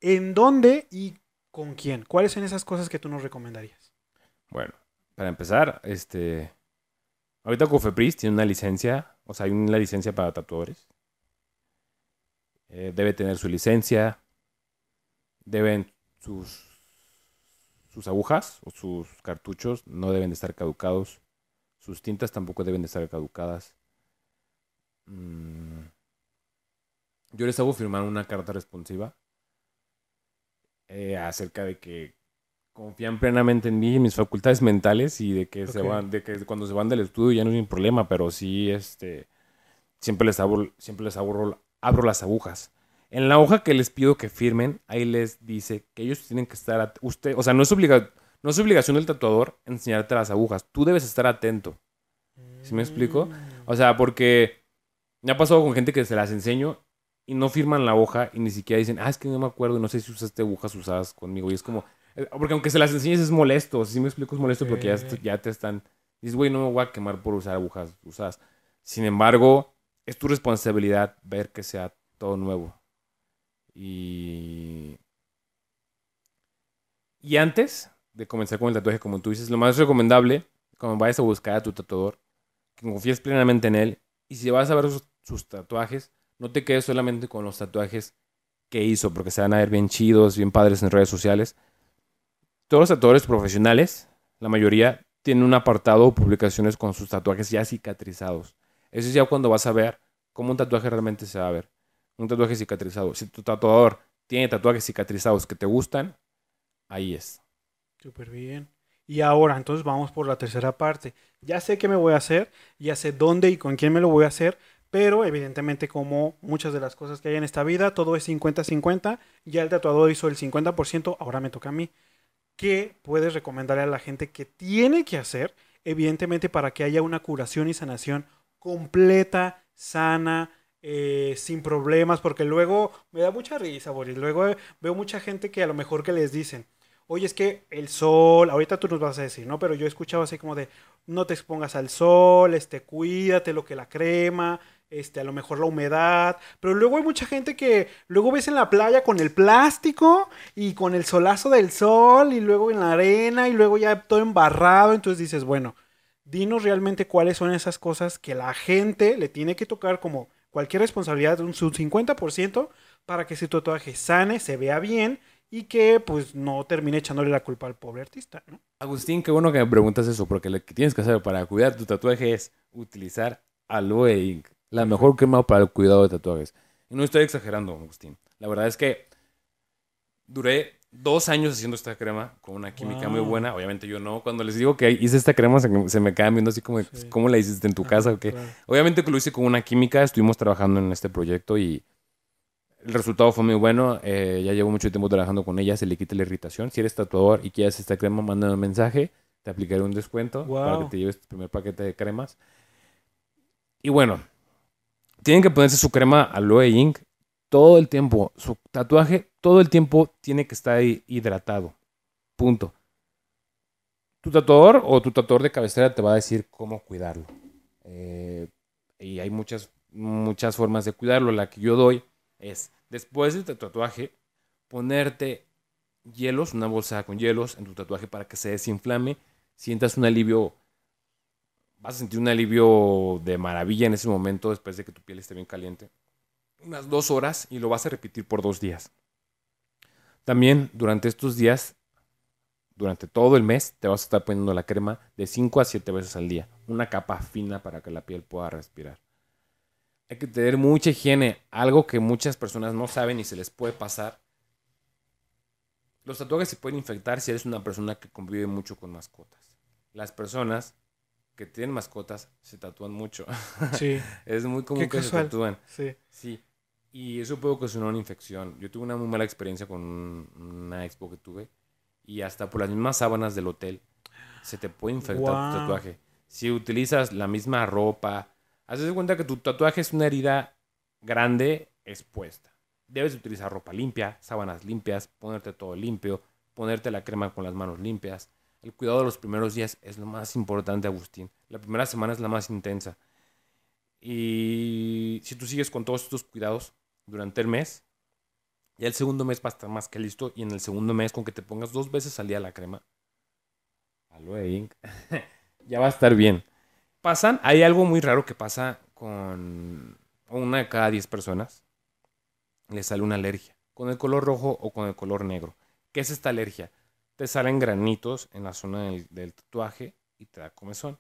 ¿En dónde y con quién? ¿Cuáles son esas cosas que tú nos recomendarías? Bueno, para empezar, este. Ahorita Cofepris tiene una licencia, o sea, hay una licencia para tatuadores. Eh, debe tener su licencia. Deben sus, sus agujas o sus cartuchos no deben de estar caducados. Sus tintas tampoco deben de estar caducadas. Mm, yo les hago firmar una carta responsiva eh, acerca de que confían plenamente en mí y mis facultades mentales y de que se van, de que cuando se van del estudio ya no es un problema, pero sí este siempre les abro, siempre les abro, abro las agujas. En la hoja que les pido que firmen, ahí les dice que ellos tienen que estar at- usted, o sea, no es obliga, no es obligación del tatuador enseñarte las agujas, tú debes estar atento. ¿Sí me explico? O sea, porque me ha pasado con gente que se las enseño y no firman la hoja y ni siquiera dicen, ah, es que no me acuerdo, no sé si usaste agujas usadas conmigo. Y es como, porque aunque se las enseñes es molesto, si me explico, es molesto porque ya, ya te están, dices, güey, no me voy a quemar por usar agujas usadas. Sin embargo, es tu responsabilidad ver que sea todo nuevo. Y. Y antes de comenzar con el tatuaje, como tú dices, lo más recomendable, cuando vayas a buscar a tu tatuador, que confíes plenamente en él. Y si vas a ver sus, sus tatuajes, no te quedes solamente con los tatuajes que hizo, porque se van a ver bien chidos, bien padres en redes sociales. Todos los tatuadores profesionales, la mayoría, tienen un apartado o publicaciones con sus tatuajes ya cicatrizados. Eso es ya cuando vas a ver cómo un tatuaje realmente se va a ver. Un tatuaje cicatrizado. Si tu tatuador tiene tatuajes cicatrizados que te gustan, ahí es. Súper bien. Y ahora, entonces vamos por la tercera parte. Ya sé qué me voy a hacer, ya sé dónde y con quién me lo voy a hacer, pero evidentemente como muchas de las cosas que hay en esta vida, todo es 50-50. Ya el tatuador hizo el 50%, ahora me toca a mí. ¿Qué puedes recomendarle a la gente que tiene que hacer, evidentemente, para que haya una curación y sanación completa, sana, eh, sin problemas? Porque luego me da mucha risa, Boris. Luego eh, veo mucha gente que a lo mejor que les dicen, oye, es que el sol, ahorita tú nos vas a decir, ¿no? Pero yo he escuchado así como de, no te expongas al sol, este, cuídate lo que la crema, este, a lo mejor la humedad, pero luego hay mucha gente que luego ves en la playa con el plástico y con el solazo del sol y luego en la arena y luego ya todo embarrado, entonces dices, bueno, dinos realmente cuáles son esas cosas que la gente le tiene que tocar como cualquier responsabilidad, un su 50% para que ese tatuaje sane, se vea bien y que pues no termine echándole la culpa al pobre artista, ¿no? Agustín, qué bueno que me preguntas eso, porque lo que tienes que hacer para cuidar tu tatuaje es utilizar Aloe Ink, la mejor crema para el cuidado de tatuajes. Y no estoy exagerando, Agustín. La verdad es que duré dos años haciendo esta crema con una química muy buena. Obviamente yo no. Cuando les digo que hice esta crema, se, me- se me quedan viendo así como, Sí. ¿cómo la hiciste en tu casa o qué? Claro. Obviamente que lo hice con una química, estuvimos trabajando en este proyecto y el resultado fue muy bueno. eh, ya llevo mucho tiempo trabajando con ella, se le quita la irritación. Si eres tatuador y quieres esta crema, mándame un mensaje, te aplicaré un descuento para que te lleves tu primer paquete de cremas. Y bueno, tienen que ponerse su crema Aloe Ink todo el tiempo. Su tatuaje todo el tiempo tiene que estar hidratado. Punto. Tu tatuador o tu tatuador de cabecera te va a decir cómo cuidarlo. Eh, y hay muchas, muchas formas de cuidarlo. La que yo doy es, después de tu tatuaje, ponerte hielos, una bolsa con hielos en tu tatuaje para que se desinflame, sientas un alivio, vas a sentir un alivio de maravilla en ese momento después de que tu piel esté bien caliente. Unas dos horas y lo vas a repetir por dos días. También durante estos días, durante todo el mes, te vas a estar poniendo la crema de 5 a 7 veces al día. Una capa fina para que la piel pueda respirar. Hay que tener mucha higiene, algo que muchas personas no saben y se les puede pasar. Los tatuajes se pueden infectar si eres una persona que convive mucho con mascotas. Las personas que tienen mascotas se tatúan mucho. Sí, es muy común Qué que casual. se tatúan. sí. Sí. Y eso puede ocasionar una infección. Yo tuve una muy mala experiencia con un- una expo que tuve. Y hasta por las mismas sábanas del hotel se te puede infectar tu tatuaje. Si utilizas la misma ropa, haces de cuenta que tu tatuaje es una herida grande expuesta. Debes utilizar ropa limpia, sábanas limpias, ponerte todo limpio, ponerte la crema con las manos limpias. El cuidado de los primeros días es lo más importante, Agustín. La primera semana es la más intensa. Y si tú sigues con todos estos cuidados durante el mes, ya el segundo mes va a estar más que listo. Y en el segundo mes, con que te pongas dos veces al día la crema, ya va a estar bien. Pasan, hay algo muy raro que pasa con una de cada 10 personas. Le sale una alergia con el color rojo o con el color negro. ¿Qué es esta alergia? Te salen granitos en la zona del, del tatuaje y te da comezón.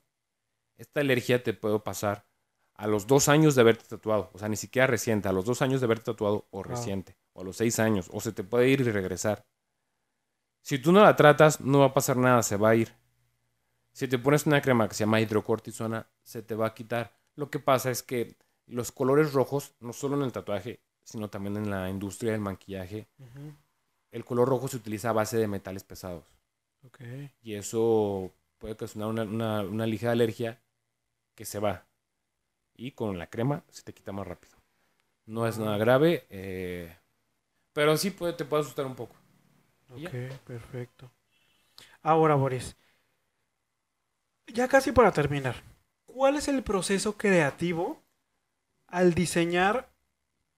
Esta alergia te puede pasar a los dos años de haberte tatuado. O sea, ni siquiera reciente, a los dos años de haberte tatuado o reciente. O a los seis años. O se te puede ir y regresar. Si tú no la tratas, no va a pasar nada, se va a ir. Si te pones una crema que se llama hidrocortisona, se te va a quitar. Lo que pasa es que los colores rojos, no solo en el tatuaje, sino también en la industria del maquillaje, el color rojo se utiliza a base de metales pesados. Y eso puede ocasionar una, una, ligera alergia que se va. Y con la crema se te quita más rápido. No es nada grave, eh, pero sí puede, te puede asustar un poco. Ok, perfecto. Ahora, Boris, ya casi para terminar, ¿cuál es el proceso creativo al diseñar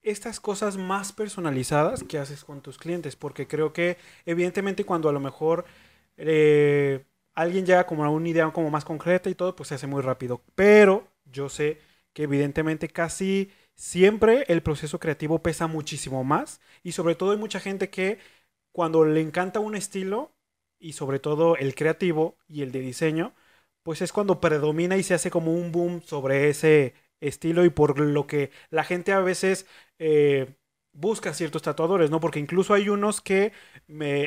estas cosas más personalizadas que haces con tus clientes? Porque creo que evidentemente cuando a lo mejor eh, alguien llega como a una idea como más concreta y todo, pues se hace muy rápido. Pero yo sé que evidentemente casi siempre el proceso creativo pesa muchísimo más y sobre todo hay mucha gente que cuando le encanta un estilo y sobre todo el creativo y el de diseño, pues es cuando predomina y se hace como un boom sobre ese estilo y por lo que la gente a veces eh, busca ciertos tatuadores, ¿no? Porque incluso hay unos que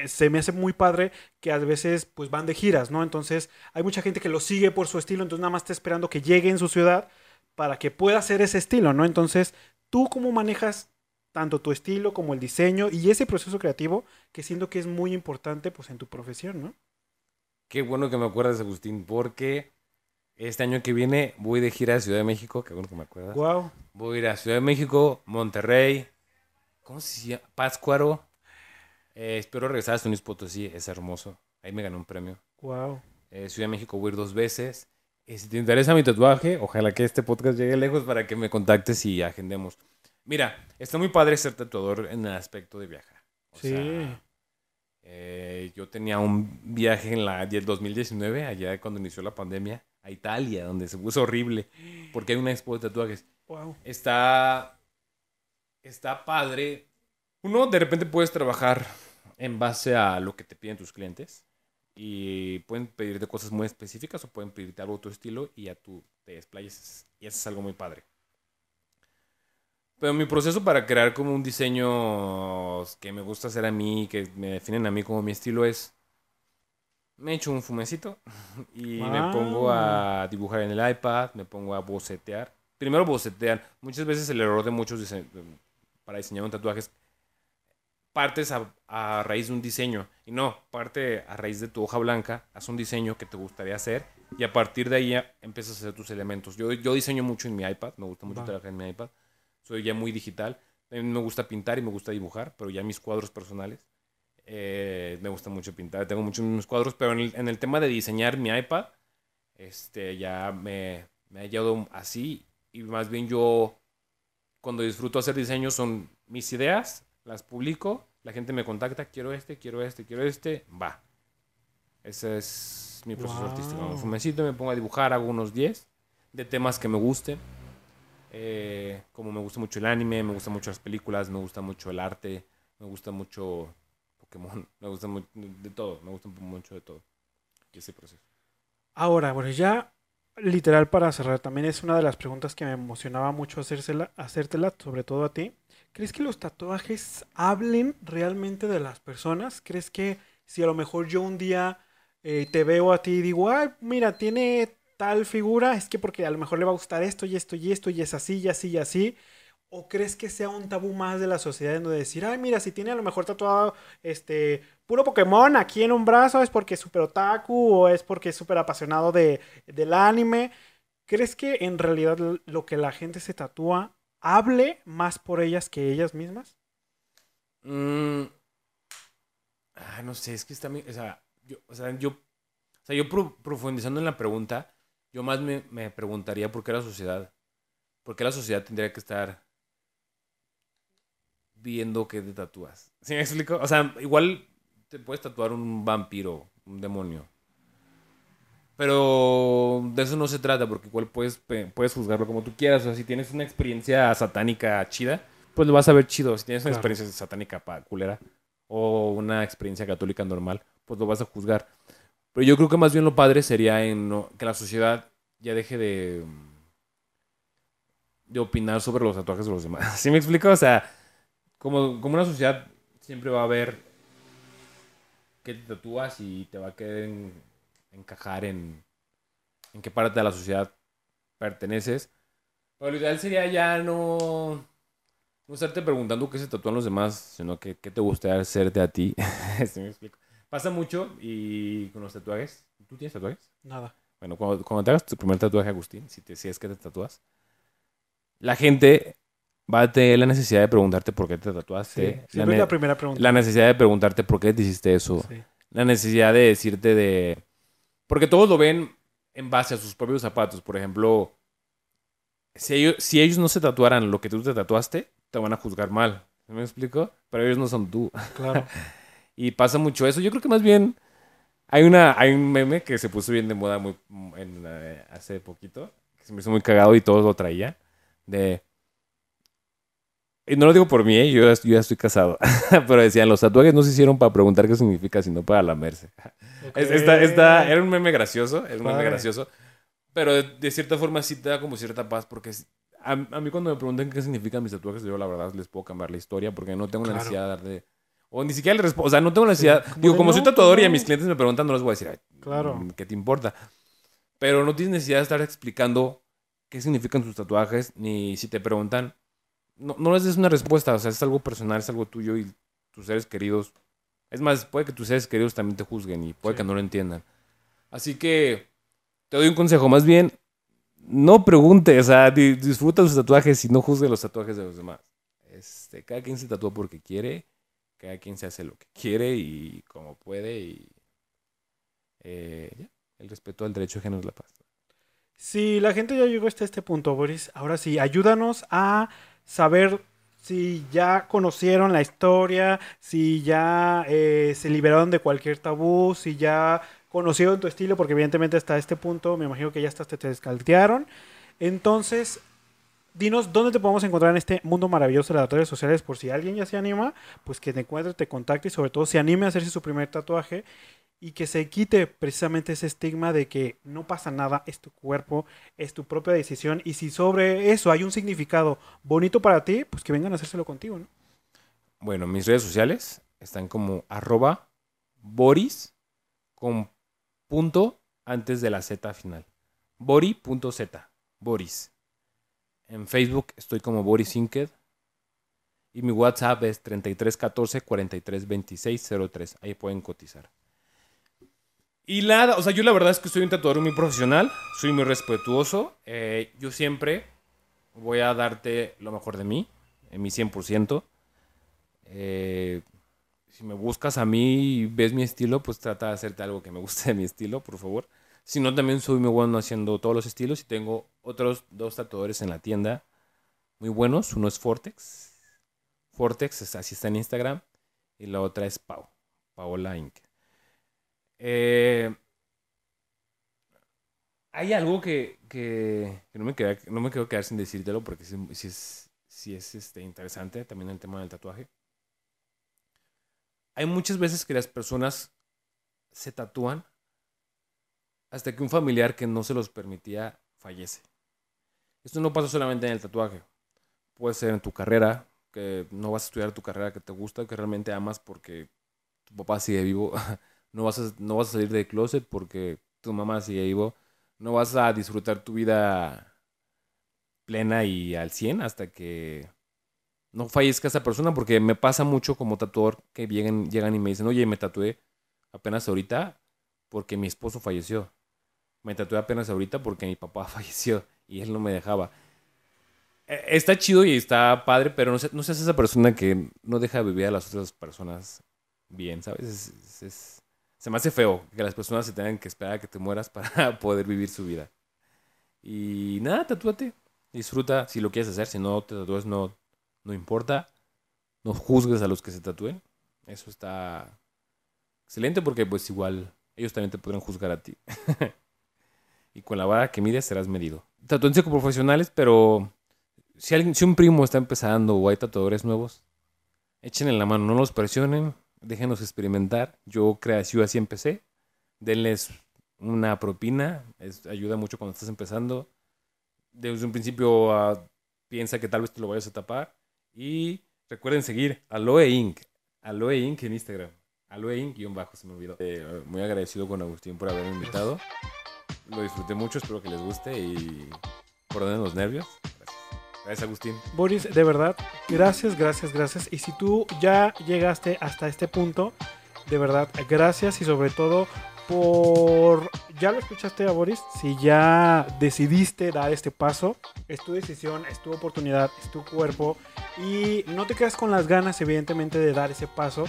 se me hace muy padre que a veces pues van de giras, ¿no? Entonces hay mucha gente que lo sigue por su estilo, entonces nada más está esperando que llegue en su ciudad para que pueda hacer ese estilo, ¿no? Entonces, ¿tú cómo manejas tanto tu estilo como el diseño y ese proceso creativo que siento que es muy importante pues en tu profesión, ¿no? Qué bueno que me acuerdas, Agustín, porque este año que viene voy de gira a Ciudad de México, qué bueno que me acuerdas. Wow. Voy a ir a Ciudad de México, Monterrey, ¿cómo se llama? Pátzcuaro. Eh, espero regresar a San Luis Potosí, es hermoso. Ahí me gané un premio. Wow. Eh, Ciudad de México voy a ir dos veces. Eh, si te interesa mi tatuaje, ojalá que este podcast llegue lejos para que me contactes y agendemos. Mira, está muy padre ser tatuador en el aspecto de viajar. sí. yo tenía un viaje en la 2019, allá cuando inició la pandemia a Italia, donde se puso horrible, porque hay una expo de tatuajes. Wow. Está, está padre. Uno, de repente puedes trabajar en base a lo que te piden tus clientes y pueden pedirte cosas muy específicas o pueden pedirte algo de tu estilo y ya tú te desplayes y eso es algo muy padre. Pero mi proceso para crear como un diseño que me gusta hacer a mí, que me definen a mí como mi estilo es me echo un fumecito y me pongo a dibujar en el iPad, me pongo a bocetear. Primero bocetear. Muchas veces el error de muchos para diseñar un tatuaje es partes a, raíz de un diseño. Y no, parte a raíz de tu hoja blanca, haz un diseño que te gustaría hacer y a partir de ahí empiezas a hacer tus elementos. Yo, yo diseño mucho en mi iPad, me gusta mucho trabajar en mi iPad. Soy ya muy digital. A mí me gusta pintar y me gusta dibujar, pero ya mis cuadros personales eh, me gusta mucho pintar, tengo muchos cuadros, pero en el, tema de diseñar mi iPad, este, ya me, me ha llevado así y más bien yo cuando disfruto hacer diseños son mis ideas, las publico, la gente me contacta, quiero este, quiero este, quiero este, va. Ese es mi proceso artístico. Me fumecito, me pongo a dibujar, hago unos 10 de temas que me gusten. Eh, como me gusta mucho el anime, me gustan mucho las películas, me gusta mucho el arte, me gusta mucho Me gusta mucho de todo, me gusta mucho de todo. ese proceso. Ahora, bueno, ya literal para cerrar, también es una de las preguntas que me emocionaba mucho hacérsela, hacértela, sobre todo a ti. ¿Crees que los tatuajes hablen realmente de las personas? ¿Crees que si a lo mejor yo un día eh, te veo a ti y digo, ay, mira, tiene tal figura, es que porque a lo mejor le va a gustar esto y esto y esto y es así y así y así? ¿O crees que sea un tabú más de la sociedad en donde decir, ay, mira, si tiene a lo mejor tatuado este puro Pokémon aquí en un brazo es porque es súper otaku o es porque es súper apasionado de, del anime? ¿Crees que en realidad lo que la gente se tatúa hable más por ellas que ellas mismas? Mm. Ah, no sé, es que está... O sea, yo, o sea, yo, o sea, yo profundizando en la pregunta, yo más me, me preguntaría por qué la sociedad, por qué la sociedad tendría que estar viendo que te tatúas. ¿Sí me explico? O sea, igual te puedes tatuar un vampiro, un demonio. Pero de eso no se trata, porque igual puedes, puedes juzgarlo como tú quieras. O sea, si tienes una experiencia satánica chida, pues lo vas a ver chido. Si tienes una experiencia satánica pa culera o una experiencia católica normal, pues lo vas a juzgar. Pero yo creo que más bien lo padre sería en que la sociedad ya deje de de opinar sobre los tatuajes de los demás. ¿Sí me explico? O sea, como, como una sociedad siempre va a haber que te tatúas y te va a querer encajar en, en qué parte de la sociedad perteneces. Pero lo ideal sería ya no, no estarte preguntando qué se tatúan los demás, sino que qué te gustaría hacerte a ti. ¿Sí me explico? Pasa mucho y con los tatuajes. ¿Tú tienes tatuajes? Nada. Bueno, cuando, cuando te hagas tu primer tatuaje, Agustín, si, te, si es que te tatúas, la gente va a tener la necesidad de preguntarte por qué te tatuaste. Sí, la, es la primera pregunta. la necesidad de preguntarte por qué te hiciste eso. Sí. La necesidad de decirte de... Porque todos lo ven en base a sus propios zapatos. Por ejemplo, si ellos, si ellos no se tatuaran lo que tú te tatuaste, te van a juzgar mal. ¿Sí ¿Me explico? Pero ellos no son tú. Claro. Y pasa mucho eso. Yo creo que más bien hay una hay un meme que se puso bien de moda muy en, eh, hace poquito, que se me hizo muy cagado y todos lo traían de y no lo digo por mí, ¿eh? yo, ya- yo ya estoy casado. Pero decían, los tatuajes no se hicieron para preguntar qué significa, sino para lamerse. Es- Está, está- era un meme gracioso, es un meme Padre. gracioso. Pero de, de cierta forma sí te da como cierta paz, porque a, a mí cuando me preguntan qué significan mis tatuajes, yo la verdad les puedo cambiar la historia, porque no tengo la Claro. necesidad de dar de... O ni siquiera les respondo, o sea, no tengo la necesidad... como digo, como no, soy tatuador pues y a no. mis clientes me preguntan, no les voy a decir, "Ay, Claro. mm, ¿qué te importa? Pero no tienes necesidad de estar explicando qué significan tus tatuajes, ni si te preguntan, no, no les des una respuesta, o sea, es algo personal, es algo tuyo y tus seres queridos. Es más, puede que tus seres queridos también te juzguen y puede Sí. que no lo entiendan. Así que te doy un consejo, más bien, no preguntes, o sea, di- disfruta tus tatuajes y no juzgue los tatuajes de los demás. Este, cada quien se tatúa porque quiere, cada quien se hace lo que quiere y como puede y eh, ya, el respeto al derecho ajeno es la paz. Si la gente ya llegó hasta este punto, Boris, ahora sí, ayúdanos a saber si ya conocieron la historia, si ya eh, se liberaron de cualquier tabú, si ya conocieron tu estilo, porque evidentemente hasta este punto me imagino que ya hasta te descaltearon. Entonces, dinos dónde te podemos encontrar en este mundo maravilloso de las redes sociales, por si alguien ya se anima, pues que te encuentre, te contacte y sobre todo se anime a hacerse su primer tatuaje y que se quite precisamente ese estigma de que no pasa nada, es tu cuerpo, es tu propia decisión y si sobre eso hay un significado bonito para ti, pues que vengan a hacérselo contigo, ¿no? Bueno, mis redes sociales están como arroba boris con punto antes de la Z final. Bori.z. Boris. En Facebook estoy como Boris Inked. Y mi WhatsApp es 3314 432603. Ahí pueden cotizar. Y nada, o sea, yo la verdad es que soy un tatuador muy profesional, soy muy respetuoso. eh, yo siempre voy a darte lo mejor de mí, en mi 100%. Eh, si me buscas a mí y ves mi estilo, pues trata de hacerte algo que me guste de mi estilo, por favor. Si no, también soy muy bueno haciendo todos los estilos y tengo otros dos tatuadores en la tienda muy buenos. Uno es. Vortex, es- así está en Instagram. Y la otra es Pau. Paola Inc. Eh, hay algo que, que- no, me queda, no me quiero quedar sin decírtelo porque sí es, sí es este, interesante también el tema del tatuaje. Hay muchas veces que las personas se tatúan hasta que un familiar que no se los permitía fallece. Esto no pasa solamente en el tatuaje. Puede ser en tu carrera, que no vas a estudiar tu carrera que te gusta, que realmente amas porque tu papá sigue vivo. No vas a, no vas a salir del closet porque tu mamá sigue vivo. No vas a disfrutar tu vida plena y al 100 hasta que no fallezca esa persona, porque me pasa mucho como tatuador que llegan, llegan y me dicen, oye, me tatué apenas ahorita porque mi esposo falleció. Me tatué apenas ahorita porque mi papá falleció y él no me dejaba. Eh, Está chido y está padre, pero no, se- no seas esa persona que no deja vivir a las otras personas bien, ¿sabes? Es- es- es- se me hace feo que las personas se tengan que esperar a que te mueras para poder vivir su vida. Y nada, tatúate. Disfruta si lo quieres hacer. Si no te tatúas, no, no importa. No juzgues a los que se tatúen. Eso está excelente porque pues igual ellos también te podrán juzgar a ti. y con la vara que mides serás medido. Tatúense con profesionales, pero si, alguien, si un primo está empezando o hay tatuadores nuevos, échenle la mano, no los presionen, déjenos experimentar. Yo yo así empecé. Denles una propina, es- ayuda mucho cuando estás empezando. Desde un principio ah, piensa que tal vez te lo vayas a tapar. Y recuerden seguir Aloe Inc. Aloe Inc. en Instagram. Aloe Inc. guion bajo, se me olvidó. Eh, muy agradecido con Agustín por haberme invitado. Lo disfruté mucho, espero que les guste y perdonen los nervios. Gracias. Agustín. Boris, de verdad, gracias, gracias, gracias. Y si tú ya llegaste hasta este punto, de verdad, gracias y sobre todo por... Ya lo escuchaste a Boris, si ya decidiste dar este paso, es tu decisión, es tu oportunidad, es tu cuerpo y no te quedas con las ganas evidentemente de dar ese paso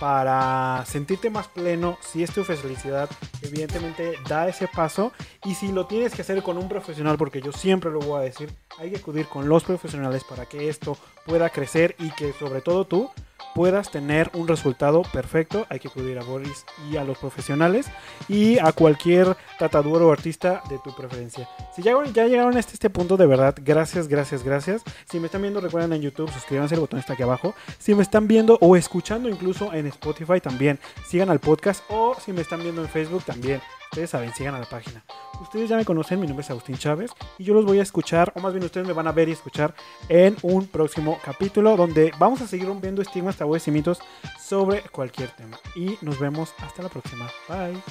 para sentirte más pleno, si es tu felicidad, evidentemente da ese paso. Y si lo tienes que hacer con un profesional, porque yo siempre lo voy a decir, hay que acudir con los profesionales para que esto pueda crecer y que sobre todo tú puedas tener un resultado perfecto. Hay que acudir a Boris y a los profesionales y a cualquier tratador o artista de tu preferencia. Si ya, ya llegaron a este, este punto, de verdad, gracias, gracias, gracias. Si me están viendo, recuerden en YouTube, suscríbanse, el botón está aquí abajo. Si me están viendo o escuchando incluso en Spotify también, sigan al podcast o si me están viendo en Facebook también. Ustedes saben, sigan a la página. Ustedes ya me conocen, mi nombre es Agustín Chávez y yo los voy a escuchar, o más bien ustedes me van a ver y escuchar en un próximo capítulo donde vamos a seguir rompiendo estigmas, tabúes y mitos sobre cualquier tema. Y nos vemos hasta la próxima. Bye.